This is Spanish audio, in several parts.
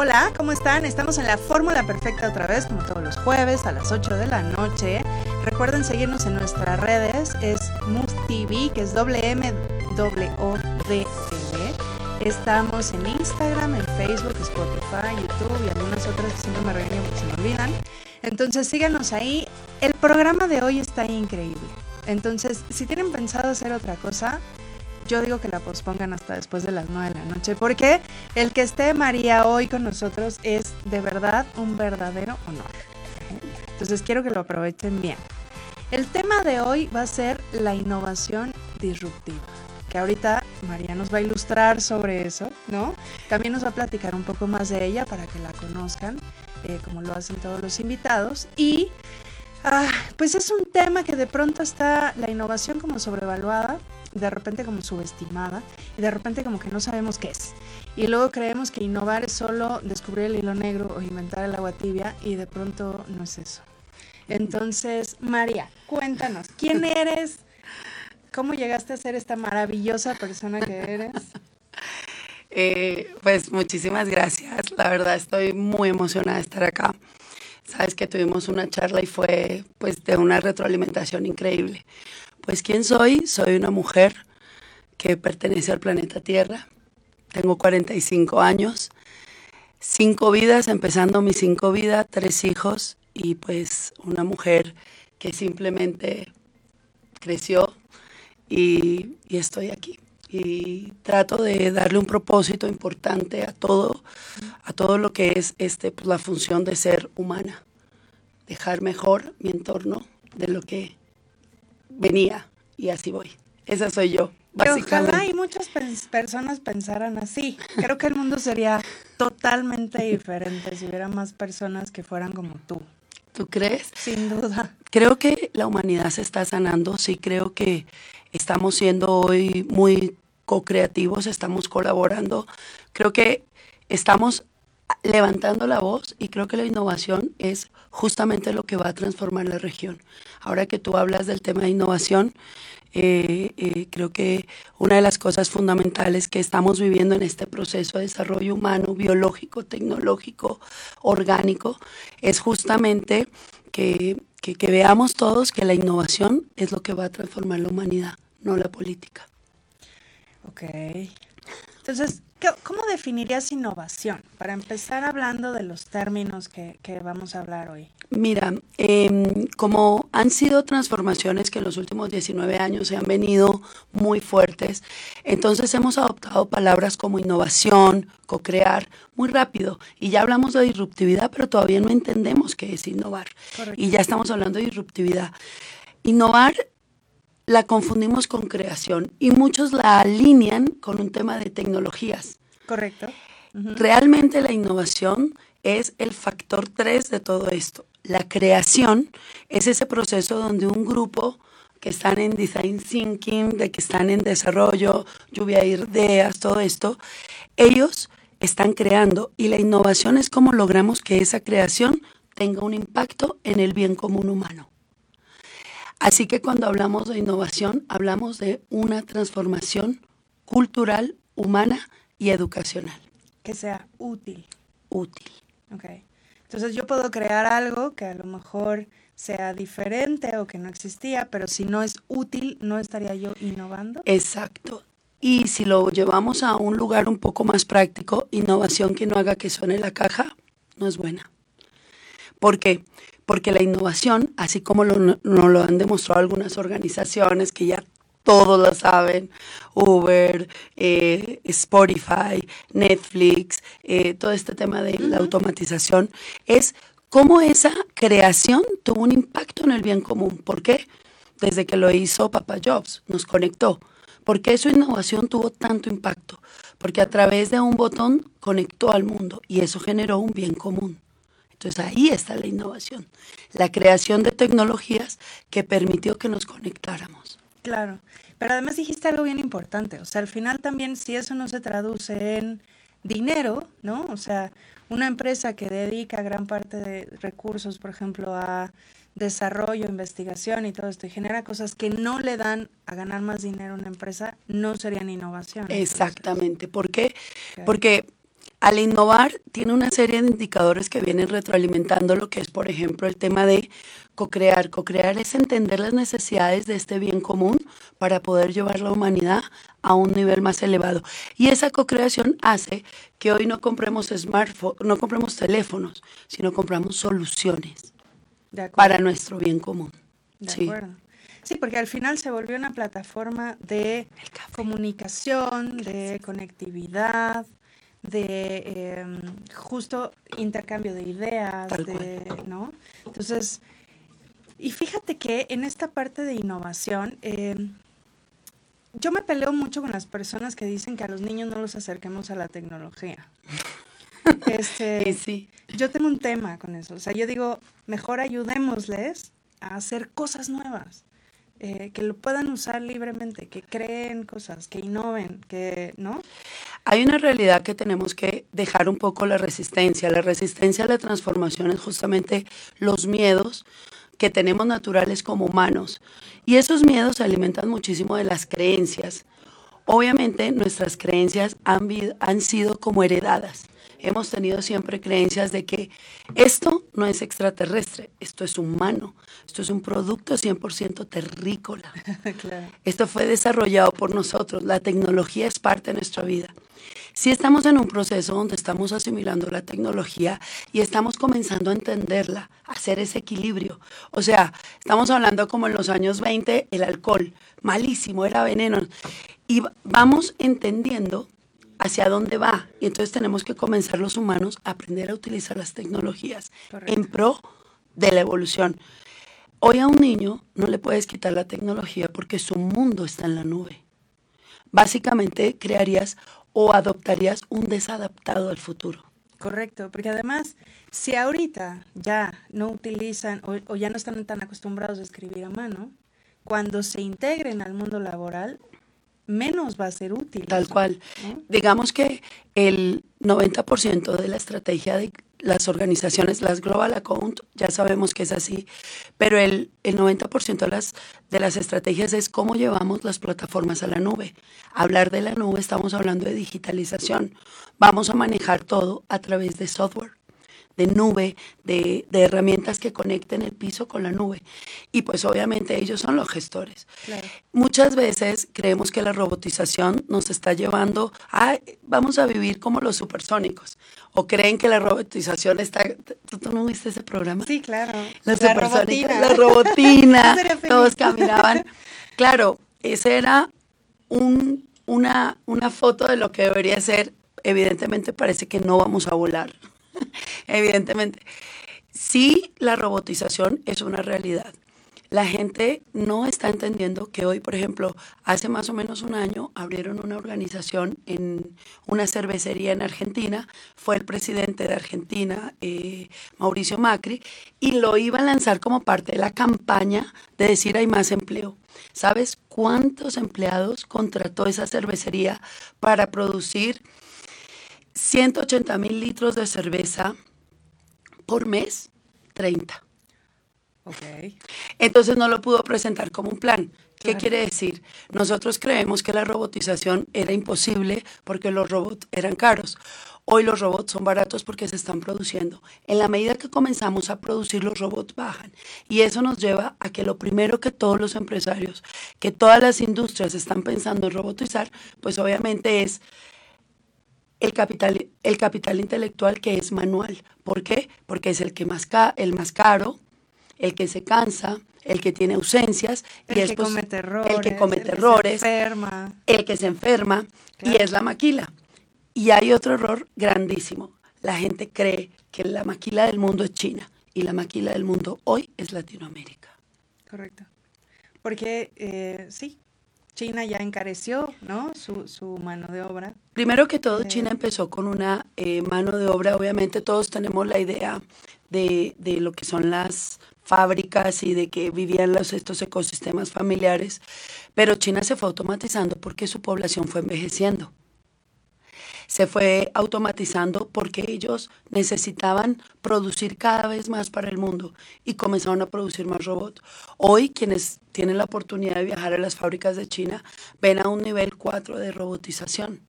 Hola, ¿cómo están? Estamos en la Fórmula Perfecta otra vez, como todos los jueves a las 8 de la noche. Recuerden seguirnos en nuestras redes, es TV, que es W O D Estamos en Instagram, en Facebook, Spotify, YouTube y algunas otras que siempre me regañan porque se me olvidan. Entonces síganos ahí. El programa de hoy está increíble. Entonces, si tienen pensado hacer otra cosa, yo digo que la pospongan hasta después de las 9 de la noche, porque el que esté María hoy con nosotros es de verdad un verdadero honor. Entonces quiero que lo aprovechen bien. El tema de hoy va a ser la innovación disruptiva, que ahorita María nos va a ilustrar sobre eso, ¿no? También nos va a platicar un poco más de ella para que la conozcan, eh, como lo hacen todos los invitados. Y ah, pues es un tema que de pronto está la innovación como sobrevaluada, de repente como subestimada y de repente como que no sabemos qué es. Y luego creemos que innovar es solo descubrir el hilo negro o inventar el agua tibia y de pronto no es eso. Entonces, María, cuéntanos, ¿quién eres? ¿Cómo llegaste a ser esta maravillosa persona que eres? Eh, pues muchísimas gracias. La verdad estoy muy emocionada de estar acá. Sabes que tuvimos una charla y fue pues de una retroalimentación increíble. Pues ¿quién soy? Soy una mujer que pertenece al planeta Tierra. Tengo 45 años, cinco vidas, empezando mis cinco vidas, tres hijos y pues una mujer que simplemente creció y, estoy aquí. Y trato de darle un propósito importante a todo, a todo lo que es este, pues, la función de ser humana. Dejar mejor mi entorno de lo que venía y así voy. Esa soy yo. Básicamente. ojalá y muchas personas pensaran así. Creo que el mundo sería totalmente diferente si hubiera más personas que fueran como tú. ¿Tú crees? Sin duda. Creo que la humanidad se está sanando, sí creo que estamos siendo hoy muy co-creativos, estamos colaborando. Creo que estamos levantando la voz y creo que la innovación es justamente lo que va a transformar la región. Ahora que tú hablas del tema de innovación, eh, eh, creo que una de las cosas fundamentales que estamos viviendo en este proceso de desarrollo humano, biológico, tecnológico, orgánico, es justamente que, que veamos todos que la innovación es lo que va a transformar la humanidad, no la política. Ok. Entonces, ¿Cómo definirías innovación? Para empezar hablando de los términos que, vamos a hablar hoy. Mira, em, como han sido transformaciones que en los últimos 19 años se han venido muy fuertes, entonces hemos adoptado palabras como innovación, co-crear, muy rápido. Y ya hablamos de disruptividad, pero todavía no entendemos qué es innovar. Y ya estamos hablando de disruptividad. Innovar la confundimos con creación y muchos la alinean con un tema de tecnologías. Correcto. Realmente la innovación es el factor 3 de todo esto. La creación es ese proceso donde un grupo que están en design thinking, de que están en desarrollo, lluvia de ideas, todo esto, ellos están creando y la innovación es cómo logramos que esa creación tenga un impacto en el bien común humano. Así que cuando hablamos de innovación, hablamos de una transformación cultural, humana y educacional. Que sea útil. Útil. Ok. Entonces yo puedo crear algo que a lo mejor sea diferente o que no existía, pero si no es útil, ¿no estaría yo innovando? Exacto. Y si lo llevamos a un lugar un poco más práctico, innovación que no haga que suene la caja, no es buena. ¿Por qué? Porque la innovación, así como nos lo han demostrado algunas organizaciones que ya todos lo saben, Uber, eh, Spotify, Netflix, eh, todo este tema de la automatización, es cómo esa creación tuvo un impacto en el bien común. ¿Por qué? Desde que lo hizo Papa Jobs, nos conectó. ¿Por qué su innovación tuvo tanto impacto? Porque a través de un botón conectó al mundo y eso generó un bien común. Entonces ahí está la innovación, la creación de tecnologías que permitió que nos conectáramos. Claro, pero además dijiste algo bien importante, o sea, al final también si eso no se traduce en dinero, ¿no? O sea, una empresa que dedica gran parte de recursos, por ejemplo, a desarrollo, investigación y todo esto, y genera cosas que no le dan a ganar más dinero a una empresa, no serían innovación. Exactamente. ¿Por qué? Porque Al innovar, tiene una serie de indicadores que vienen retroalimentando lo que es, por ejemplo, el tema de co-crear. Co-crear es entender las necesidades de este bien común para poder llevar la humanidad a un nivel más elevado. Y esa co-creación hace que hoy no compremos smartphones, no compremos teléfonos, sino compramos soluciones para nuestro bien común. De acuerdo. Sí, porque al final se volvió una plataforma de comunicación, de conectividad, de em, justo intercambio de ideas, ¿no? Entonces, y fíjate que en esta parte de innovación, em, yo me peleo mucho con las personas que dicen que a los niños no los acerquemos a la tecnología. Este, sí. Yo tengo un tema con eso. O sea, yo digo, mejor ayudémosles a hacer cosas nuevas. Eh, que lo puedan usar libremente, que creen cosas, que innoven, ¿no? Hay una realidad que tenemos que dejar un poco la resistencia. La resistencia a la transformación es justamente los miedos que tenemos naturales como humanos. Y esos miedos se alimentan muchísimo de las creencias. Obviamente nuestras creencias han, han sido como heredadas hemos tenido siempre creencias de que esto no es extraterrestre, esto es humano, esto es un producto 100% terrícola. Esto fue desarrollado por nosotros, la tecnología es parte de nuestra vida. Si estamos en un proceso donde estamos asimilando la tecnología y estamos comenzando a entenderla, a hacer ese equilibrio. O sea, estamos hablando como en los años 20, el alcohol, malísimo, era veneno. Y vamos entendiendo hacia dónde va. Y entonces tenemos que comenzar los humanos a aprender a utilizar las tecnologías en pro de la evolución. Hoy a un niño no le puedes quitar la tecnología porque su mundo está en la nube. Básicamente crearías o adoptarías un desadaptado al futuro. Correcto, porque además, si ahorita ya no utilizan o, o ya no están tan acostumbrados a escribir a mano, cuando se integren al mundo laboral, menos va a ser útil. Tal cual. Digamos que el 90% de la estrategia de las organizaciones, las Global Account, ya sabemos que es así, pero el, el 90% de las, de las estrategias es cómo llevamos las plataformas a la nube. Hablar de la nube, estamos hablando de digitalización. Vamos a manejar todo a través de software de nube, de, herramientas que conecten el piso con la nube. Y pues obviamente ellos son los gestores. Muchas veces creemos que la robotización nos está llevando a, vamos a vivir como los supersónicos. O creen que la robotización está... ¿Tú, no viste ese programa? Sí, claro. la robotina. La robotina. todos caminaban. Claro, ese era un, una, una foto de lo que debería ser. Evidentemente parece que no vamos a volar. evidentemente. Sí, la robotización es una realidad. La gente no está entendiendo que hoy, por ejemplo, hace más o menos un año abrieron una organización en una cervecería en Argentina. Fue el presidente de Argentina, eh, Mauricio Macri, y lo iba a lanzar como parte de la campaña de decir hay más empleo. ¿Sabes cuántos empleados contrató esa cervecería para producir 180 mil litros de cerveza por mes, 30. Okay. Entonces no lo pudo presentar como un plan. ¿Qué quiere decir? Nosotros creemos que la robotización era imposible porque los robots eran caros. Hoy los robots son baratos porque se están produciendo. En la medida que comenzamos a producir, los robots bajan. Y eso nos lleva a que lo primero que todos los empresarios, que todas las industrias están pensando en robotizar, pues obviamente es el capital, el capital intelectual que es manual. ¿Por qué? Porque es el, que más el más caro, el que se cansa, el que tiene ausencias, el y que comete errores, el que comete errores, se enferma. el que se enferma, y es la maquila. Y hay otro error grandísimo. La gente cree que la maquila del mundo es China y la maquila del mundo hoy es Latinoamérica. Correcto. Porque eh, sí, China ya encareció ¿no? su, su mano de obra. Primero que todo, China empezó con una eh, mano de obra, obviamente todos tenemos la idea de, de, lo que son las fábricas y de que vivían los, estos ecosistemas familiares, pero China se fue automatizando porque su población fue envejeciendo se fue automatizando porque ellos necesitaban producir cada vez más para el mundo y comenzaron a producir más robots. Hoy quienes tienen la oportunidad de viajar a las fábricas de China ven a un nivel 4 de robotización.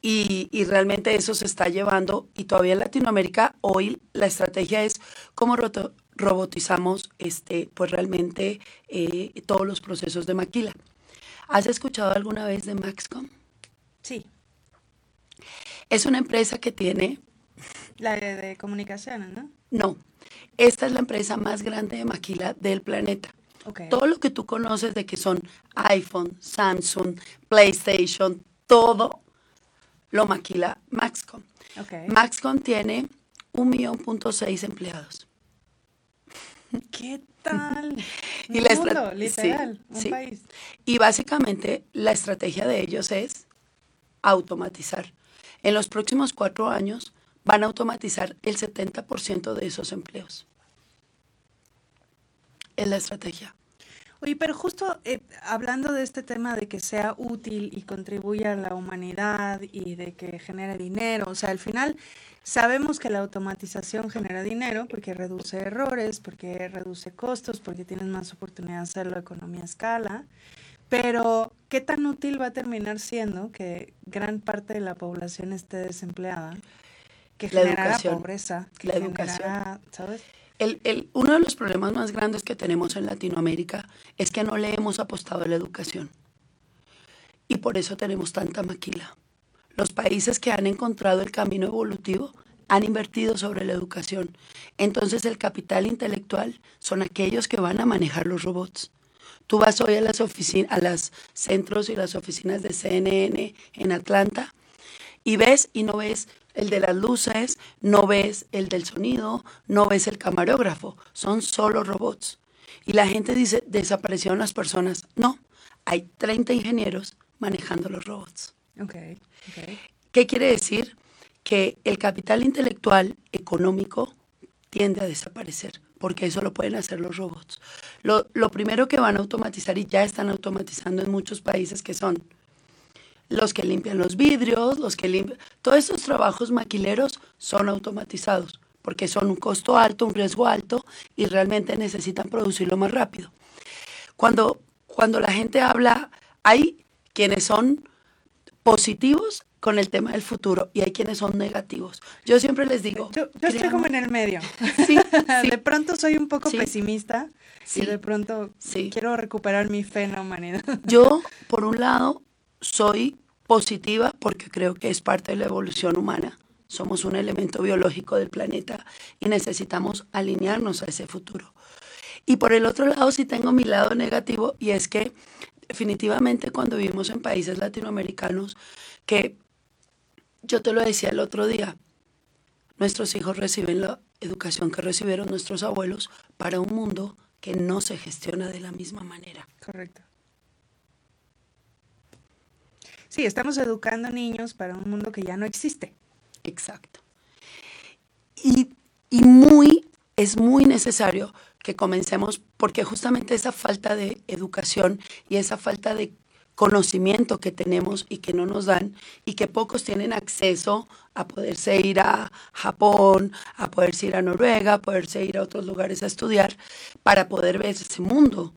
Y, y, realmente eso se está llevando y todavía en Latinoamérica hoy la estrategia es cómo robotizamos este, pues realmente eh, todos los procesos de maquila. ¿Has escuchado alguna vez de Maxcom? Sí. Es una empresa que tiene... La de, de comunicaciones, ¿no? No, esta es la empresa más grande de maquila del planeta. Todo lo que tú conoces de que son iPhone, Samsung, PlayStation, todo lo maquila Maxcom. Maxcom tiene un millón punto seis empleados. ¿Qué tal? y la literal, un país. Y básicamente la estrategia de ellos es automatizar. En los próximos cuatro años van a automatizar el 70% de esos empleos. Es la estrategia. Oye, pero justo eh, hablando de este tema de que sea útil y contribuya a la humanidad y de que genere dinero, o sea, al final sabemos que la automatización genera dinero porque reduce errores, porque reduce costos, porque tienes más oportunidad de hacerlo a economía a escala, pero ¿qué tan útil va a terminar siendo que gran parte de la población esté desempleada? Que genera pobreza, que la educación, ¿sabes? el, uno de los problemas más grandes que tenemos en Latinoamérica es que no le hemos apostado a la educación. Y por eso tenemos tanta maquila. Los países que han encontrado el camino evolutivo han invertido sobre la educación. Entonces el capital intelectual son aquellos que van a manejar los robots. Tú vas hoy a las oficinas, a los centros y las oficinas de CNN en Atlanta y ves y no ves el de las luces, no ves el del sonido, no ves el camarógrafo, son solo robots. Y la gente dice, desaparecieron las personas. No, hay 30 ingenieros manejando los robots. Okay, ¿Qué quiere decir? Que el capital intelectual económico tiende a desaparecer, porque eso lo pueden hacer los robots. Lo, lo primero que van a automatizar, y ya están automatizando en muchos países, que son los que limpian los vidrios, los que limpian... Todos esos trabajos maquileros son automatizados porque son un costo alto, un riesgo alto y realmente necesitan producirlo más rápido. Cuando, cuando la gente habla, hay quienes son positivos con el tema del futuro y hay quienes son negativos. Yo siempre les digo... Yo, estoy como en el medio. Sí, De pronto soy un poco pesimista y de pronto quiero recuperar mi fe en la humanidad. Yo, por un lado, soy positiva porque creo que es parte de la evolución humana. Somos un elemento biológico del planeta y necesitamos alinearnos a ese futuro. Y por el otro lado, sí tengo mi lado negativo y es que definitivamente cuando vivimos en países latinoamericanos, que yo te lo decía el otro día, nuestros hijos reciben la educación que recibieron nuestros abuelos para un mundo que no se gestiona de la misma manera. Correcto. Sí, estamos educando niños para un mundo que ya no existe. Exacto. Y, y muy, es muy necesario que comencemos, porque justamente esa falta de educación y esa falta de conocimiento que tenemos y que no nos dan y que pocos tienen acceso a poderse ir a Japón, a poderse ir a Noruega, a poderse ir a otros lugares a estudiar para poder ver ese mundo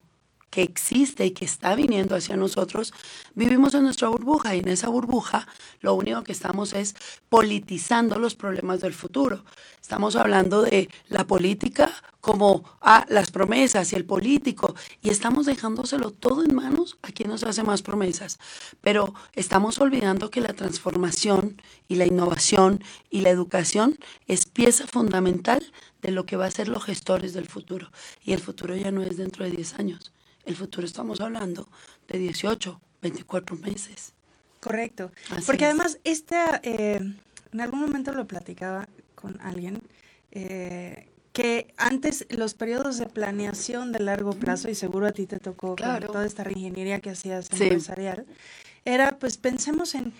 que existe y que está viniendo hacia nosotros, vivimos en nuestra burbuja y en esa burbuja lo único que estamos es politizando los problemas del futuro. Estamos hablando de la política como ah, las promesas y el político y estamos dejándoselo todo en manos a quien nos hace más promesas. Pero estamos olvidando que la transformación y la innovación y la educación es pieza fundamental de lo que va a ser los gestores del futuro. Y el futuro ya no es dentro de 10 años el futuro estamos hablando de 18, 24 meses. Correcto. Porque además, esta, eh, en algún momento lo platicaba con alguien, eh, que antes los periodos de planeación de largo plazo, y seguro a ti te tocó con toda esta ingeniería que hacías empresarial, era pues pensemos en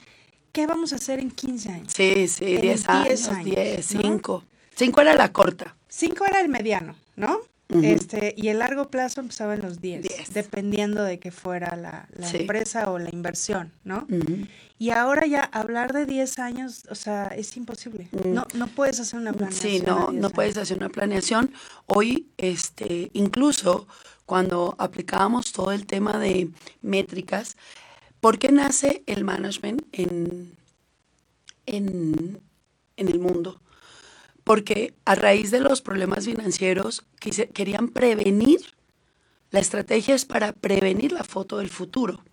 qué vamos a hacer en 15 años. Sí, sí, 10 años, 10, 5. 5 era la corta. 5 era el mediano, ¿no? Este, y el largo plazo empezaba en los 10, dependiendo de que fuera la, empresa o la inversión, ¿no? Y ahora ya hablar de 10 años, o sea, es imposible. Mm. No, no puedes hacer una planeación. Sí, no, no puedes hacer una planeación. Hoy, este, incluso cuando aplicábamos todo el tema de métricas, ¿por qué nace el management en, en, en el mundo, porque a raíz de los problemas financieros querían prevenir, la estrategia es para prevenir la foto del futuro.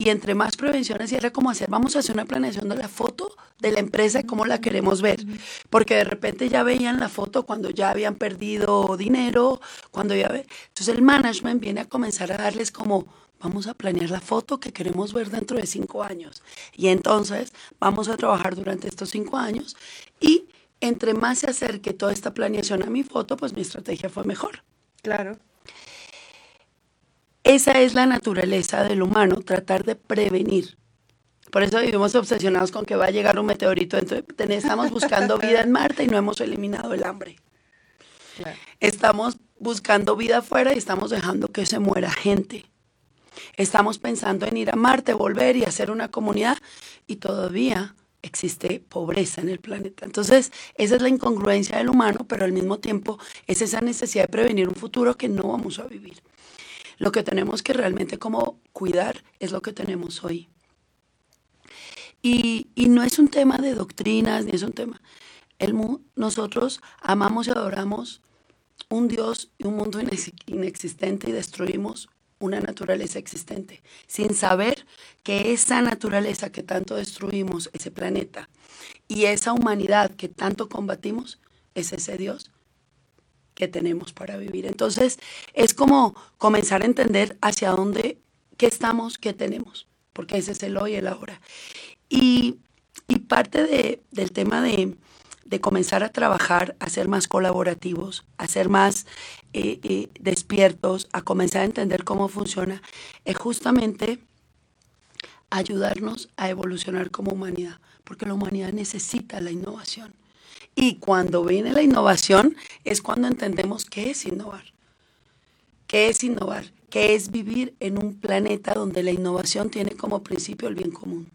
Y entre más prevenciones, y era como hacer, vamos a hacer una planeación de la foto de la empresa cómo la queremos ver. Porque de repente ya veían la foto cuando ya habían perdido dinero, cuando ya... Ve... Entonces el management viene a comenzar a darles como, vamos a planear la foto que queremos ver dentro de cinco años. Y entonces vamos a trabajar durante estos cinco años y entre más se acerque toda esta planeación a mi foto, pues mi estrategia fue mejor. Claro. Esa es la naturaleza del humano, tratar de prevenir. Por eso vivimos obsesionados con que va a llegar un meteorito. Entonces, estamos buscando vida en Marte y no hemos eliminado el hambre. Estamos buscando vida afuera y estamos dejando que se muera gente. Estamos pensando en ir a Marte, volver y hacer una comunidad y todavía existe pobreza en el planeta. Entonces, esa es la incongruencia del humano, pero al mismo tiempo es esa necesidad de prevenir un futuro que no vamos a vivir. Lo que tenemos que realmente como cuidar es lo que tenemos hoy. Y, no es un tema de doctrinas, ni es un tema. El, nosotros amamos y adoramos un Dios y un mundo inexistente y destruimos una naturaleza existente, sin saber que esa naturaleza que tanto destruimos, ese planeta, y esa humanidad que tanto combatimos, es ese Dios que tenemos para vivir. Entonces, es como comenzar a entender hacia dónde, qué estamos, qué tenemos, porque ese es el hoy y el ahora. Y, parte del tema de, comenzar a trabajar, a ser más colaborativos, a ser más eh, eh, despiertos, a comenzar a entender cómo funciona, es justamente ayudarnos a evolucionar como humanidad, porque la humanidad necesita la innovación. Y cuando viene la innovación es cuando entendemos qué es innovar. ¿Qué es innovar? ¿Qué es vivir en un planeta donde la innovación tiene como principio el bien común?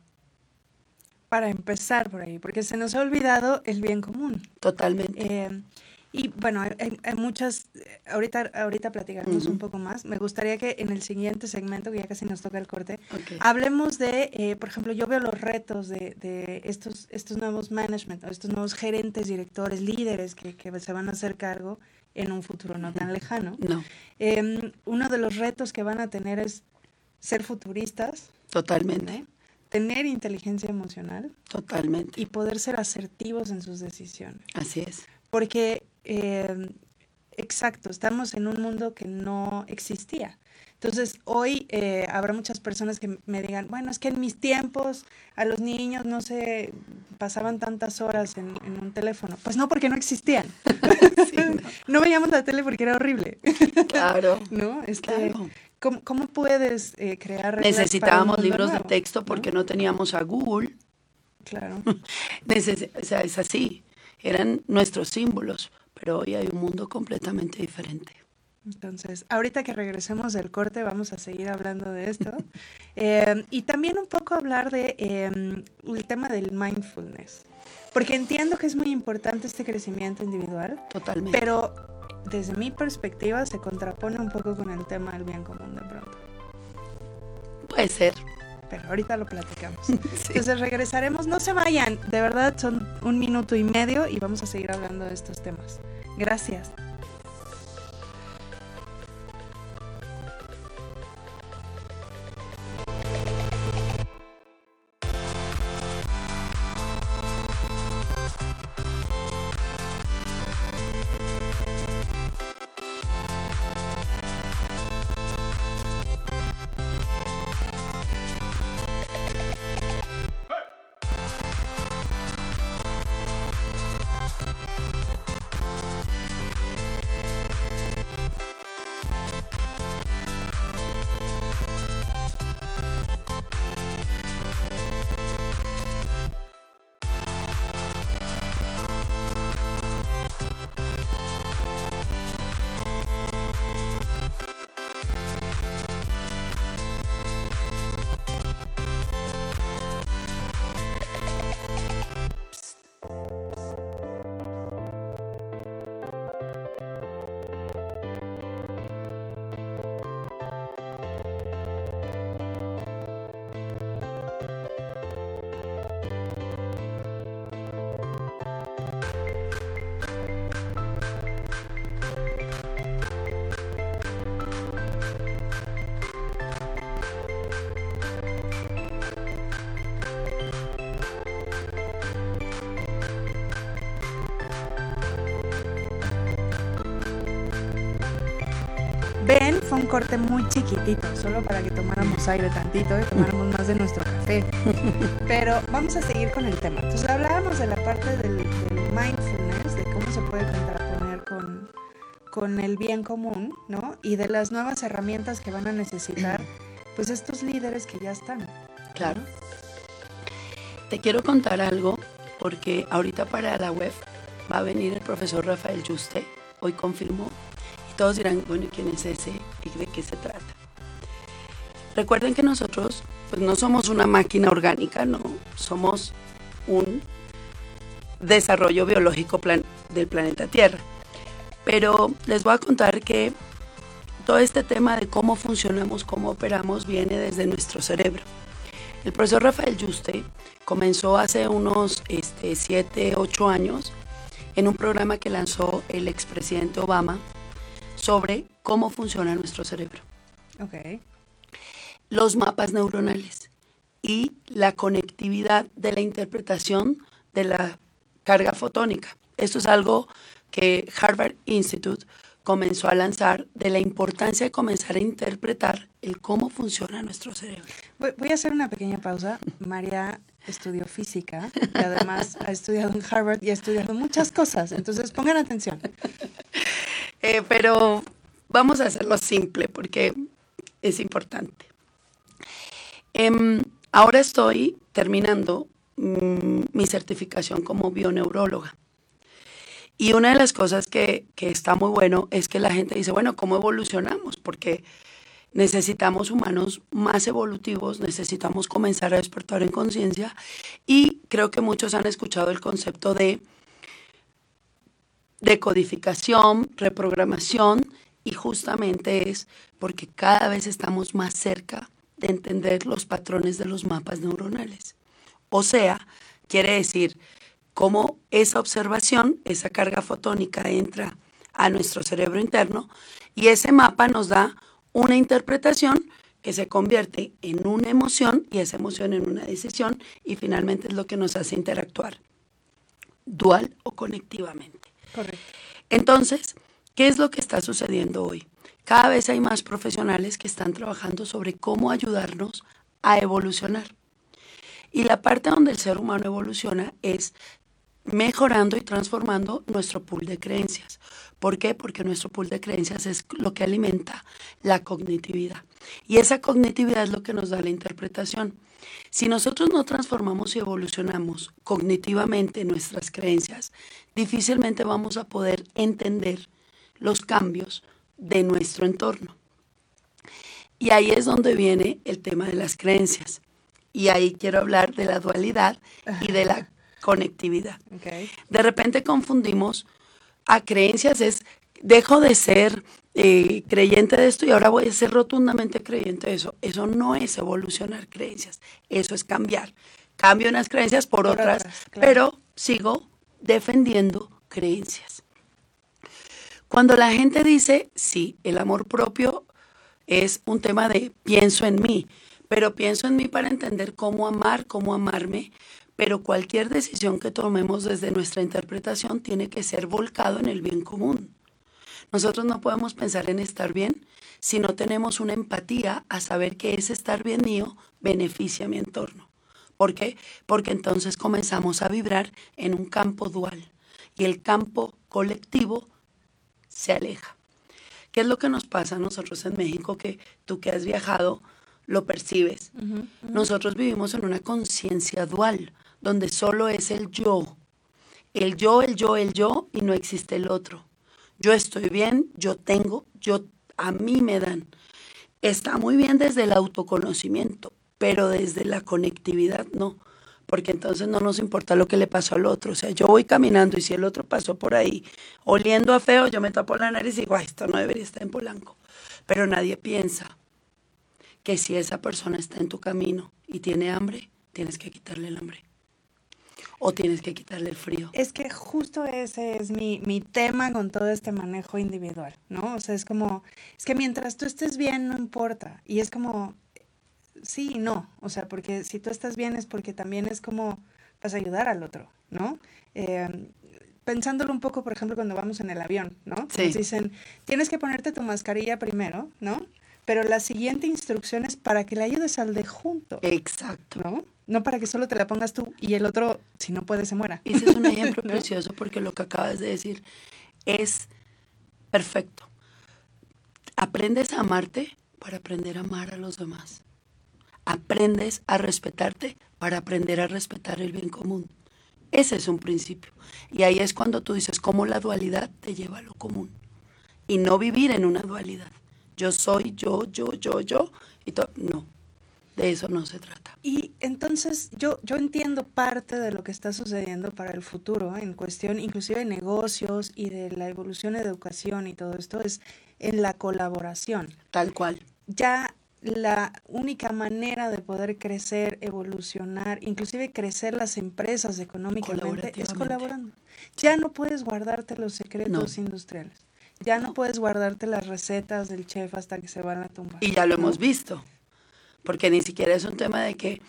Para empezar por ahí, porque se nos ha olvidado el bien común. Totalmente. Eh, y bueno, hay, muchas, ahorita, ahorita platicaremos un poco más. Me gustaría que en el siguiente segmento, que ya casi nos toca el corte, hablemos de, eh, por ejemplo, yo veo los retos de, de estos, estos nuevos management, estos nuevos gerentes, directores, líderes que, que se van a hacer cargo en un futuro no tan lejano. No. Em, uno de los retos que van a tener es ser futuristas. Totalmente. Tener inteligencia emocional. Totalmente. Y poder ser asertivos en sus decisiones. Así es. Porque eh, exacto, estamos en un mundo que no existía. Entonces, hoy eh, habrá muchas personas que me digan, bueno, es que en mis tiempos a los niños no se pasaban tantas horas en, un teléfono. Pues no, porque no existían. no. veíamos la tele porque era horrible. Claro. ¿No? Este, ¿cómo, ¿cómo, puedes eh, crear Necesitábamos libros de texto porque ¿no? teníamos a Google. Claro. o sea, es así. Eran nuestros símbolos pero hoy hay un mundo completamente diferente. Entonces, ahorita que regresemos del corte vamos a seguir hablando de esto em, y también un poco hablar de el tema del mindfulness, porque entiendo que es muy importante este crecimiento individual. Totalmente. Pero desde mi perspectiva se contrapone un poco con el tema del bien común de pronto. Puede ser. Pero ahorita lo platicamos. Entonces regresaremos. No se vayan. De verdad son un minuto y medio y vamos a seguir hablando de estos temas. Gracias. Fue un corte muy chiquitito, solo para que tomáramos aire tantito y tomáramos más de nuestro café. Pero vamos a seguir con el tema. Entonces hablábamos de la parte del, mindfulness, de cómo se puede contraponer con, con el bien común, ¿no? Y de las nuevas herramientas que van a necesitar, pues estos líderes que ya están. Claro. Te quiero contar algo, porque ahorita para la web va a venir el profesor Rafael Juste, hoy confirmó, todos dirán, bueno, ¿quién es ese y de qué se trata? Recuerden que nosotros pues no somos una máquina orgánica, no, somos un desarrollo biológico del planeta Tierra. Pero les voy a contar que todo este tema de cómo funcionamos, cómo operamos, viene desde nuestro cerebro. El profesor Rafael Juste comenzó hace unos 7, este, 8 años en un programa que lanzó el expresidente Obama sobre cómo funciona nuestro cerebro. Okay. Los mapas neuronales y la conectividad de la interpretación de la carga fotónica. Esto es algo que Harvard Institute comenzó a lanzar de la importancia de comenzar a interpretar el cómo funciona nuestro cerebro. Voy, a hacer una pequeña pausa. María estudió física y además ha estudiado en Harvard y ha estudiado muchas cosas. Entonces pongan atención. Eh, pero vamos a hacerlo simple porque es importante. Em, ahora estoy terminando mm, mi certificación como bioneuróloga. Y una de las cosas que, que, está muy bueno es que la gente dice, bueno, ¿cómo evolucionamos? Porque necesitamos humanos más evolutivos, necesitamos comenzar a despertar en conciencia y creo que muchos han escuchado el concepto de decodificación, reprogramación y justamente es porque cada vez estamos más cerca de entender los patrones de los mapas neuronales. O sea, quiere decir, cómo esa observación, esa carga fotónica entra a nuestro cerebro interno y ese mapa nos da una interpretación que se convierte en una emoción y esa emoción en una decisión y finalmente es lo que nos hace interactuar dual o conectivamente. Correcto. Entonces, ¿qué es lo que está sucediendo hoy? Cada vez hay más profesionales que están trabajando sobre cómo ayudarnos a evolucionar. Y la parte donde el ser humano evoluciona es mejorando y transformando nuestro pool de creencias. ¿Por qué? Porque nuestro pool de creencias es lo que alimenta la cognitividad. Y esa cognitividad es lo que nos da la interpretación. Si nosotros no transformamos y evolucionamos cognitivamente nuestras creencias, difícilmente vamos a poder entender los cambios de nuestro entorno. Y ahí es donde viene el tema de las creencias. Y ahí quiero hablar de la dualidad y de la conectividad. De repente confundimos a creencias, es dejo de ser eh, creyente de esto y ahora voy a ser rotundamente creyente de eso. Eso no es evolucionar creencias, eso es cambiar. Cambio unas creencias por, otras, pero sigo defendiendo creencias. Cuando la gente dice, sí, el amor propio es un tema de pienso en mí, pero pienso en mí para entender cómo amar, cómo amarme, pero cualquier decisión que tomemos desde nuestra interpretación tiene que ser volcado en el bien común. Nosotros no podemos pensar en estar bien si no tenemos una empatía a saber que ese estar bien mío beneficia a mi entorno. ¿Por qué? Porque entonces comenzamos a vibrar en un campo dual y el campo colectivo se aleja. ¿Qué es lo que nos pasa a nosotros en México que tú que has viajado lo percibes? Nosotros vivimos en una conciencia dual donde solo es el yo. El yo, el yo, el yo y no existe el otro. Yo estoy bien, yo tengo, yo a mí me dan. Está muy bien desde el autoconocimiento, pero desde la conectividad no, porque entonces no nos importa lo que le pasó al otro. O sea, yo voy caminando y si el otro pasó por ahí oliendo a feo, yo me tapo la nariz y digo, esto no debería estar en Polanco. Pero nadie piensa que si esa persona está en tu camino y tiene hambre, tienes que quitarle el hambre o tienes que quitarle el frío. Es que justo ese es mi, mi, tema con todo este manejo individual, ¿no? O sea, es como, es que mientras tú estés bien, no importa. Y es como, sí y no. O sea, porque si tú estás bien es porque también es como vas a ayudar al otro, ¿no? Eh, pensándolo un poco, por ejemplo, cuando vamos en el avión, ¿no? Sí. Nos dicen, tienes que ponerte tu mascarilla primero, ¿no? Pero la siguiente instrucción es para que le ayudes al de junto, Exacto. ¿no? No para que solo te la pongas tú y el otro, si no puede, se muera. Ese es un ejemplo precioso porque lo que acabas de decir es perfecto. Aprendes a amarte para aprender a amar a los demás. Aprendes a respetarte para aprender a respetar el bien común. Ese es un principio. Y ahí es cuando tú dices cómo la dualidad te lleva a lo común. Y no vivir en una dualidad. Yo soy yo, yo, yo, yo. Y todo. No, de eso no se trata. Y entonces yo, yo entiendo parte de lo que está sucediendo para el futuro en cuestión inclusive de negocios y de la evolución de educación y todo esto es en la colaboración. Tal cual. Ya la única manera de poder crecer, evolucionar, inclusive crecer las empresas económicamente es colaborando. Ya no puedes guardarte los secretos industriales. Ya no. No. puedes guardarte las recetas del chef hasta que se van a tumbar. Y ya lo ¿no? hemos visto, porque ni siquiera es un tema de que,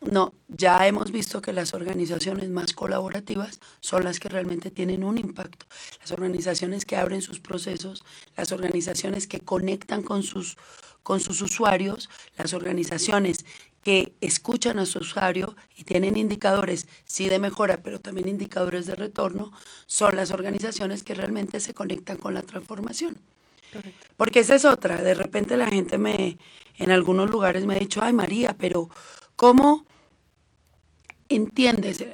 no, ya hemos visto que las organizaciones más colaborativas son las que realmente tienen un impacto. Las organizaciones que abren sus procesos, las organizaciones que conectan con sus, con sus usuarios, las organizaciones que escuchan a su usuario y tienen indicadores, sí de mejora, pero también indicadores de retorno, son las organizaciones que realmente se conectan con la transformación. Correcto. Porque esa es otra. De repente la gente me, en algunos lugares me ha dicho, ay María, pero ¿cómo entiendes?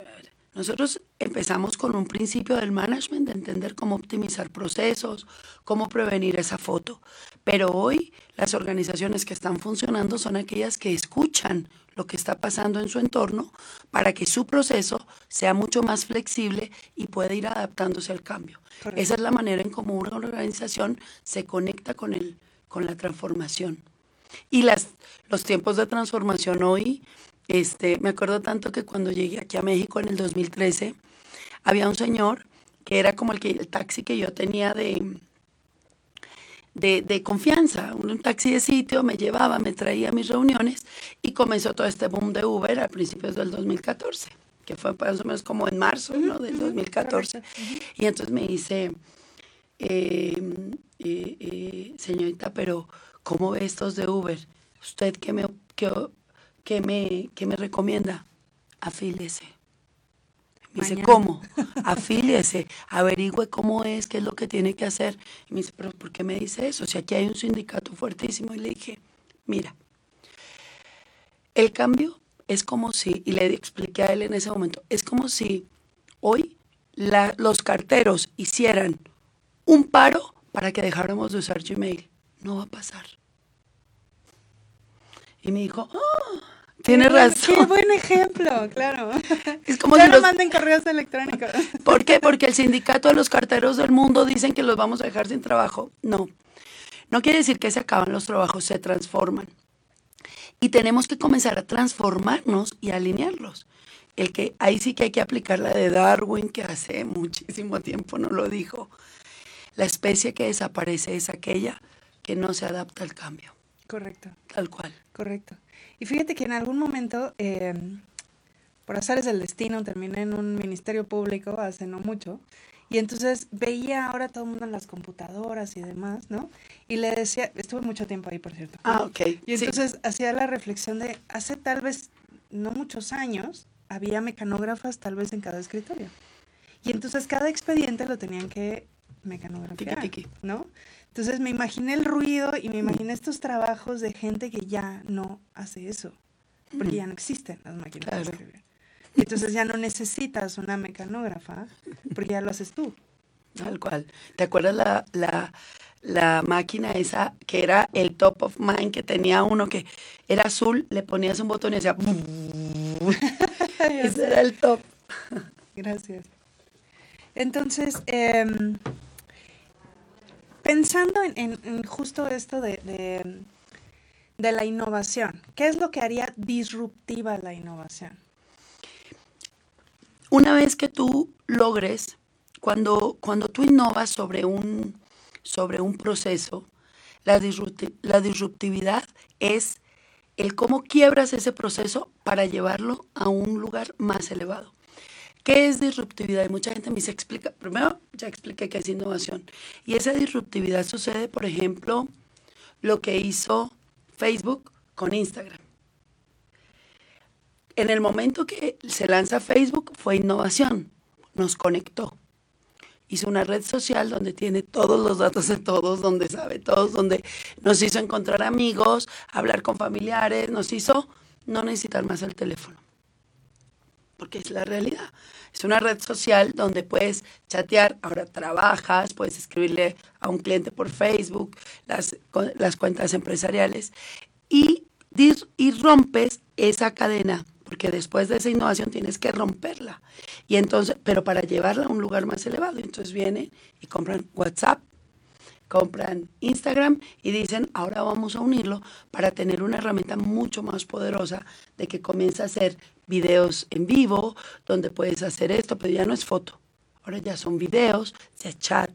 Nosotros empezamos con un principio del management, de entender cómo optimizar procesos, cómo prevenir esa foto. Pero hoy las organizaciones que están funcionando son aquellas que escuchan lo que está pasando en su entorno para que su proceso sea mucho más flexible y pueda ir adaptándose al cambio. Correcto. Esa es la manera en cómo una organización se conecta con, el, con la transformación. Y las, los tiempos de transformación hoy, este, me acuerdo tanto que cuando llegué aquí a México en el 2013, había un señor que era como el, que, el taxi que yo tenía de, de, de confianza, un, taxi de sitio, me llevaba, me traía a mis reuniones y comenzó todo este boom de Uber a principios del 2014, que fue más o menos como en marzo ¿no? del 2014. Y entonces me dice, eh, eh, eh, señorita, pero ¿cómo ve estos de Uber? ¿Usted qué me, qué, qué me, qué me recomienda? Afíliese. Me dice. ¿cómo? Afíliese, averigüe cómo es, qué es lo que tiene que hacer. Y me dice, ¿pero por qué me dice eso? Si aquí hay un sindicato fuertísimo. Y le dije, mira, el cambio es como si, y le expliqué a él en ese momento, es como si hoy la- los carteros hicieran un paro para que dejáramos de usar Gmail. No va a pasar. Y me dijo, "Ah, tiene razón. Qué buen ejemplo, claro. Es como ya si no los- manden correos electrónicos. ¿Por qué? Porque el sindicato de los carteros del mundo dicen que los vamos a dejar sin trabajo. No. No quiere decir que se acaban los trabajos, se transforman. Y tenemos que comenzar a transformarnos y alinearlos. El que ahí sí que hay que aplicar la de Darwin, que hace muchísimo tiempo no lo dijo. La especie que desaparece es aquella que no se adapta al cambio, Correcto, tal cual. correcto. Y fíjate que en algún momento, eh, por azares del destino, terminé en un ministerio público hace no mucho. Y entonces veía ahora todo el mundo en las computadoras y demás, ¿no? Y le decía, estuve mucho tiempo ahí, por cierto. Ah, ok. Y sí. entonces hacía la reflexión de, hace tal vez no muchos años, había mecanógrafas tal vez en cada escritorio. Y entonces cada expediente lo tenían que mecanografiar, Tiqui, tiqui. ¿no? Entonces me imaginé el ruido y me imaginé estos trabajos de gente que ya no hace eso, porque ya no existen las máquinas de Claro. escribir. Y entonces ya no necesitas una mecanógrafa, porque ya lo haces tú. Tal cual. ¿Te acuerdas la, la, la máquina esa que era el top of mind que tenía uno que era azul, le ponías un botón y hacía... Ese era el top. Gracias. Entonces, em, pensando en, justo esto de, de- la innovación, ¿qué es lo que haría disruptiva la innovación? Una vez que tú logres, cuando, cuando tú innovas sobre un, sobre un proceso, la, la disruptividad es el cómo quiebras ese proceso para llevarlo a un lugar más elevado. ¿Qué es disruptividad? Y mucha gente me dice, explica, primero ya expliqué qué es innovación. Y esa disruptividad sucede, por ejemplo, lo que hizo Facebook con Instagram. En el momento que se lanza Facebook fue innovación, nos conectó. Hizo una red social donde tiene todos los datos de todos, donde sabe todos, donde nos hizo encontrar amigos, hablar con familiares, nos hizo no necesitar más el teléfono. Porque es la realidad. Es una red social donde puedes chatear, ahora trabajas, puedes escribirle a un cliente por Facebook, las, las cuentas empresariales, y, y rompes esa cadena porque después de esa innovación tienes que romperla. Y entonces, pero para llevarla a un lugar más elevado, entonces vienen y compran WhatsApp, compran Instagram y dicen, ahora vamos a unirlo para tener una herramienta mucho más poderosa de que comienza a hacer videos en vivo, donde puedes hacer esto, pero ya no es foto, ahora ya son videos, ya es chat,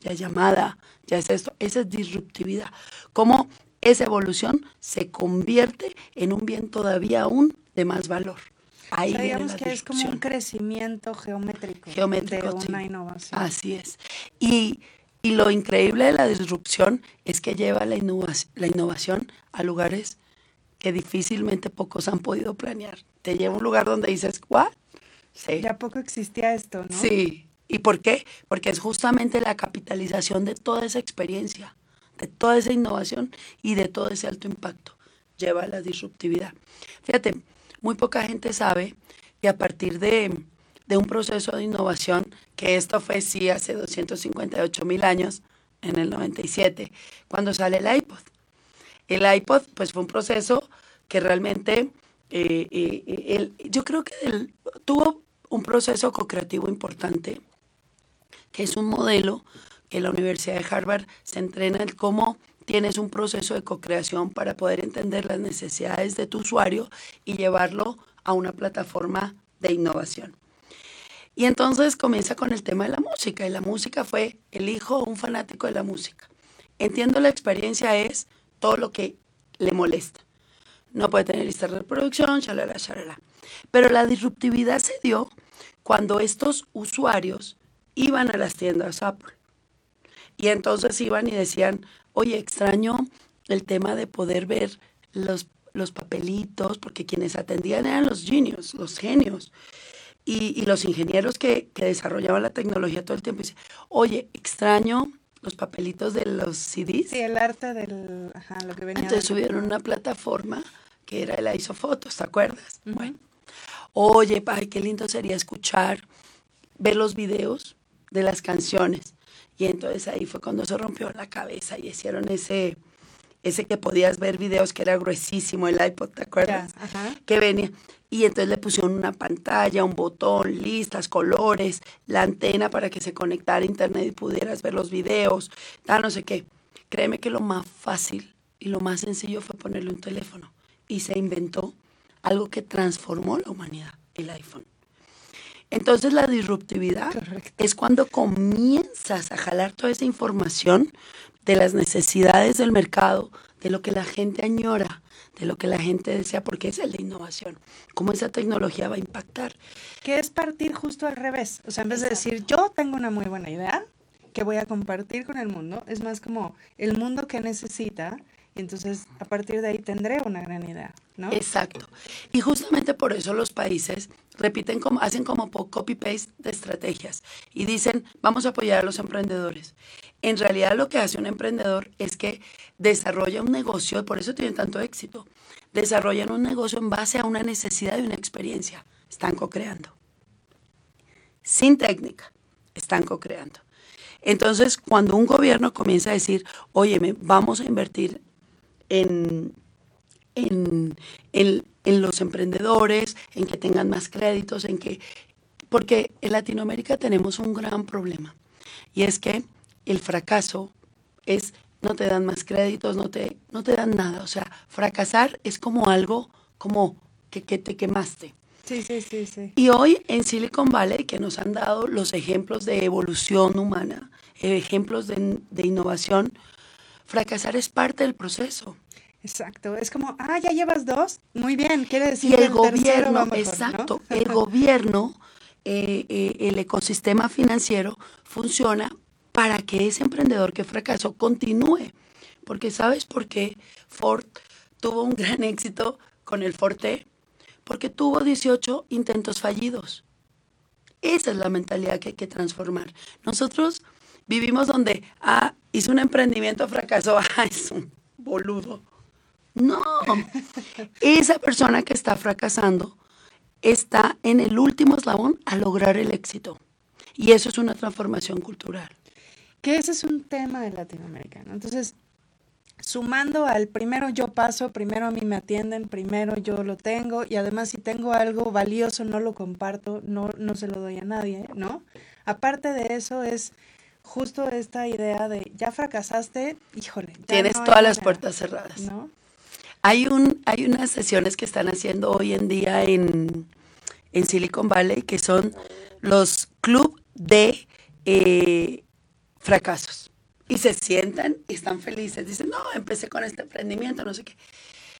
ya es llamada, ya es esto, esa es disruptividad. Cómo esa evolución se convierte en un bien todavía aún de más valor. Ahí digamos que es como un crecimiento geométrico, geométrico de una innovación. Así es. Y, y, lo increíble de la disrupción es que lleva la, innovación, la innovación a lugares que difícilmente pocos han podido planear. Te lleva a un lugar donde dices, ¿what? Sí. Ya poco existía esto, ¿no? Sí. ¿Y por qué? Porque es justamente la capitalización de toda esa experiencia, de toda esa innovación y de todo ese alto impacto. Lleva a la disruptividad. Fíjate, muy poca gente sabe que a partir de, un proceso de innovación, que esto fue sí hace 258 mil años, en el 97, cuando sale el iPod. El iPod, pues fue un proceso que realmente, eh, eh, yo creo que tuvo un proceso co-creativo importante, que es un modelo que la Universidad de Harvard se entrena en cómo tienes un proceso de co-creación para poder entender las necesidades de tu usuario y llevarlo a una plataforma de innovación. Y entonces comienza con el tema de la música. Y la música fue el hijo un fanático de la música. Entiendo la experiencia es todo lo que le molesta. No puede tener lista de reproducción, shalala, shalala. Pero la disruptividad se dio cuando estos usuarios iban a las tiendas Apple. Y entonces iban y decían, oye, extraño el tema de poder ver los, los papelitos, porque quienes atendían eran los genios, los genios. Y, los ingenieros que, desarrollaban la tecnología todo el tiempo. Dicen, oye, extraño los papelitos de los CDs. Sí, el arte del, ajá, lo que venía. Entonces subieron una plataforma que era el isofotos, ¿te acuerdas? Bueno. Oye, ay, qué lindo sería escuchar, ver los videos de las canciones. Y entonces ahí fue cuando se rompió la cabeza y hicieron ese, ese que podías ver videos que era gruesísimo, el iPod, ¿te acuerdas? Que venía. Y entonces le pusieron una pantalla, un botón, listas, colores, la antena para que se conectara a internet y pudieras ver los videos, tal, no sé qué. Créeme que lo más fácil y lo más sencillo fue ponerle un teléfono. Y se inventó algo que transformó la humanidad, el iPhone. Entonces la disruptividad es cuando comienzas a jalar toda esa información de las necesidades del mercado, de lo que la gente añora, de lo que la gente desea, porque es el de innovación, cómo esa tecnología va a impactar. Que es partir justo al revés, o sea, en vez de decir yo tengo una muy buena idea que voy a compartir con el mundo, es más como el mundo que necesita y entonces a partir de ahí tendré una gran idea, ¿no? Exacto. Y justamente por eso los países repiten como, hacen como copy-paste de estrategias y dicen, vamos a apoyar a los emprendedores. En realidad lo que hace un emprendedor es que desarrolla un negocio, por eso tienen tanto éxito, desarrollan un negocio en base a una necesidad y una experiencia. Están co-creando. Sin técnica, están co-creando. Entonces, cuando un gobierno comienza a decir, oye, vamos a invertir en, en, en, los emprendedores, en que tengan más créditos, en que... Porque en Latinoamérica tenemos un gran problema y es que el fracaso es no te dan más créditos, no te, no te dan nada. O sea, fracasar es como algo como que, que te quemaste. Sí, sí, sí, sí. Y hoy en Silicon Valley, que nos han dado los ejemplos de evolución humana, ejemplos de, de innovación, fracasar es parte del proceso. Exacto, es como, ah, ya llevas dos, muy bien, quiere decir y el gobierno, exacto, el gobierno eh, eh, el ecosistema financiero funciona para que ese emprendedor que fracasó continúe. Porque ¿sabes por qué Ford tuvo un gran éxito con el Forte? Porque tuvo 18 intentos fallidos. Esa es la mentalidad que hay que transformar. Nosotros vivimos donde, ah, hizo un emprendimiento, fracasó, ah, es un boludo. No, esa persona que está fracasando está en el último eslabón a lograr el éxito. Y eso es una transformación cultural. Que ese es un tema de latinoamericano. Entonces, sumando al primero yo paso, primero a mí me atienden, primero yo lo tengo y además si tengo algo valioso no lo comparto, no, no se lo doy a nadie, ¿no? Aparte de eso es justo esta idea de ya fracasaste, híjole. Tienes todas las puertas cerradas. ¿no? Hay, un, hay unas sesiones que están haciendo hoy en día en, Silicon Valley que son los club de eh, fracasos. Y se sientan y están felices. Dicen, no, empecé con este emprendimiento, no sé qué.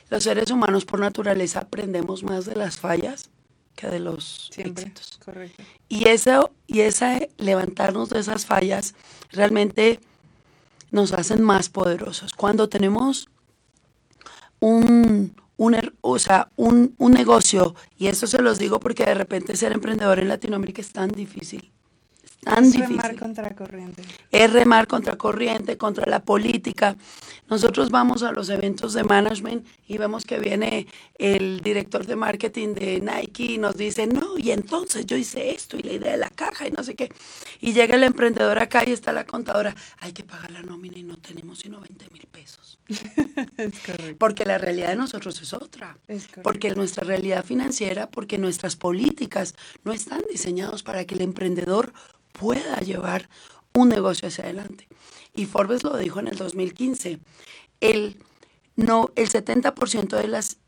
Los seres humanos por naturaleza aprendemos más de las fallas de los éxitos. Correcto. Y eso, y esa levantarnos de esas fallas realmente nos hacen más poderosos. Cuando tenemos un, un, er, o sea, un, un negocio, y eso se los digo porque de repente ser emprendedor en Latinoamérica es tan difícil tan es remar contra corriente. Es remar contra corriente, contra la política. Nosotros vamos a los eventos de management y vemos que viene el director de marketing de Nike y nos dice, no, y entonces yo hice esto y la idea de la caja y no sé qué. Y llega el emprendedor acá y está la contadora, hay que pagar la nómina y no tenemos sino 20 mil pesos. porque la realidad de nosotros es otra. porque nuestra realidad financiera, porque nuestras políticas no están diseñadas para que el emprendedor pueda llevar un negocio hacia adelante. Y Forbes lo dijo en el 2015. El, no, el 70% de las,